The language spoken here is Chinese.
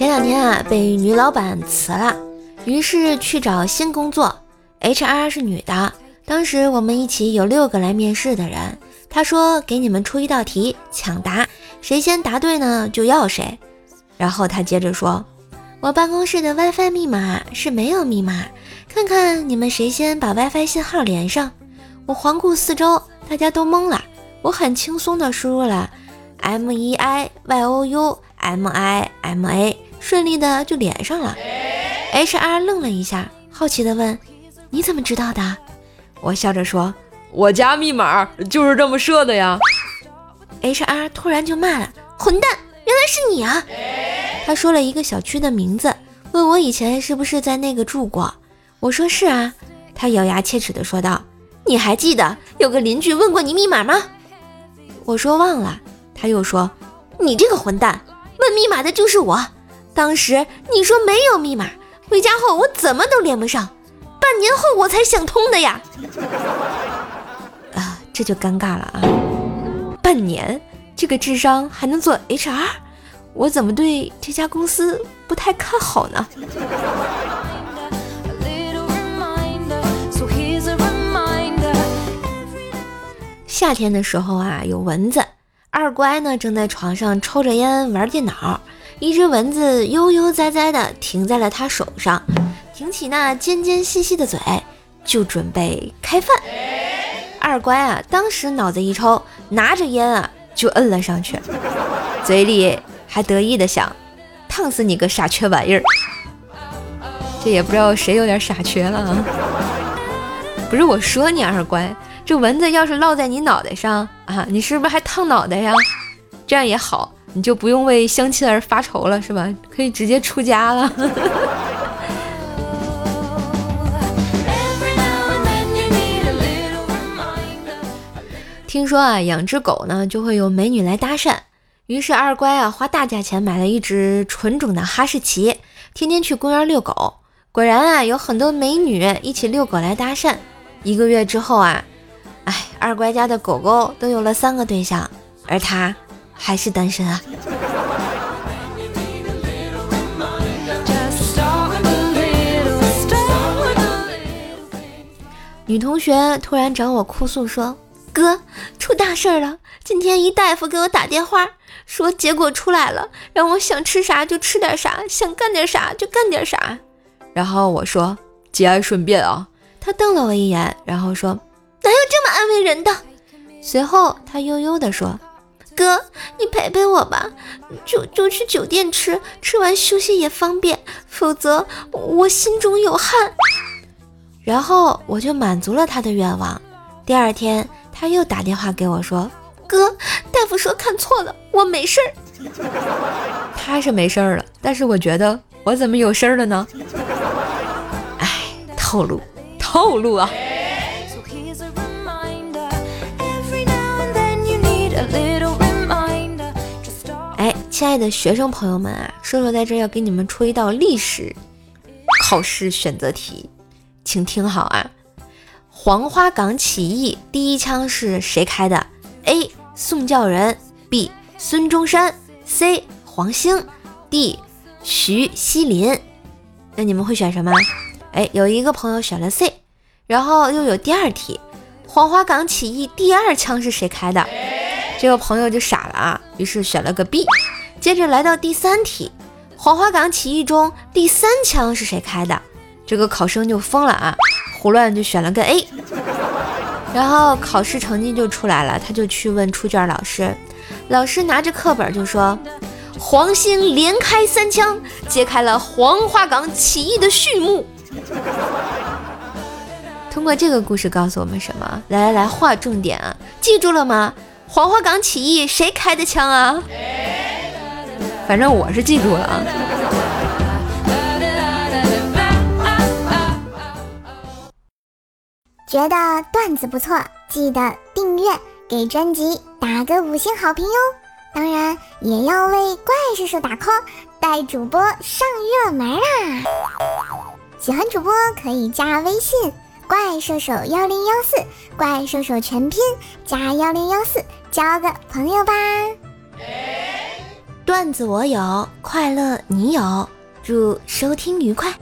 前两天啊，被女老板辞了，于是去找新工作。HR 是女的，当时我们一起有六个来面试的人。她说：“给你们出一道题，抢答，谁先答对呢就要谁。”然后她接着说：“我办公室的 WiFi 密码是没有密码，看看你们谁先把 WiFi 信号连上。”我环顾四周，大家都懵了。我很轻松地输入了 M E I Y O U M I M A，顺利的就连上了。HR 愣了一下，好奇的问：“你怎么知道的？”我笑着说：“我家密码就是这么设的呀。”HR 突然就骂了：“混蛋，原来是你啊！”他说了一个小区的名字，问我以前是不是在那个住过。我说是啊。他咬牙切齿地说道：“你还记得有个邻居问过你密码吗？”我说忘了，他又说：“你这个混蛋，问密码的就是我。当时你说没有密码，回家后我怎么都连不上，半年后我才想通的呀。”啊，这就尴尬了啊！半年，这个智商还能做 HR，我怎么对这家公司不太看好呢？夏天的时候啊，有蚊子。二乖呢正在床上抽着烟玩电脑，一只蚊子悠悠哉哉的停在了他手上，挺起那尖尖细细的嘴，就准备开饭。二乖啊，当时脑子一抽，拿着烟啊就摁了上去，嘴里还得意的想：烫死你个傻缺玩意儿！这也不知道谁有点傻缺了啊。不是我说你二乖。这蚊子要是落在你脑袋上啊，你是不是还烫脑袋呀？这样也好，你就不用为相亲而发愁了，是吧？可以直接出家了。听说啊，养只狗呢，就会有美女来搭讪。于是二乖啊，花大价钱买了一只纯种的哈士奇，天天去公园遛狗。果然啊，有很多美女一起遛狗来搭讪。一个月之后啊。哎，二乖家的狗狗都有了三个对象，而他还是单身啊！女同学突然找我哭诉说：“哥，出大事了！今天一大夫给我打电话，说结果出来了，让我想吃啥就吃点啥，想干点啥就干点啥。”然后我说：“节哀顺变啊！”他瞪了我一眼，然后说。哪有这么安慰人的？随后他悠悠地说：“哥，你陪陪我吧，就就去酒店吃，吃完休息也方便，否则我心中有汗。”然后我就满足了他的愿望。第二天他又打电话给我说：“哥，大夫说看错了，我没事儿。”他是没事儿了，但是我觉得我怎么有事儿了呢？哎，套路，套路啊！亲爱的学生朋友们啊，瘦瘦在这要给你们出一道历史考试选择题，请听好啊！黄花岗起义第一枪是谁开的？A. 宋教仁 B. 孙中山 C. 黄兴 D. 徐锡麟。那你们会选什么？哎，有一个朋友选了 C，然后又有第二题，黄花岗起义第二枪是谁开的？这个朋友就傻了啊，于是选了个 B。接着来到第三题，黄花岗起义中第三枪是谁开的？这个考生就疯了啊，胡乱就选了个 A，然后考试成绩就出来了，他就去问出卷老师，老师拿着课本就说：黄兴连开三枪，揭开了黄花岗起义的序幕。通过这个故事告诉我们什么？来来来，划重点啊，记住了吗？黄花岗起义谁开的枪啊？反正我是记住了啊！觉得段子不错，记得订阅，给专辑打个五星好评哟！当然也要为怪叔叔打 call，带主播上热门啊！喜欢主播可以加微信“怪兽手幺零幺四”，怪兽手全拼加幺零幺四，交个朋友吧！段子我有，快乐你有，祝收听愉快。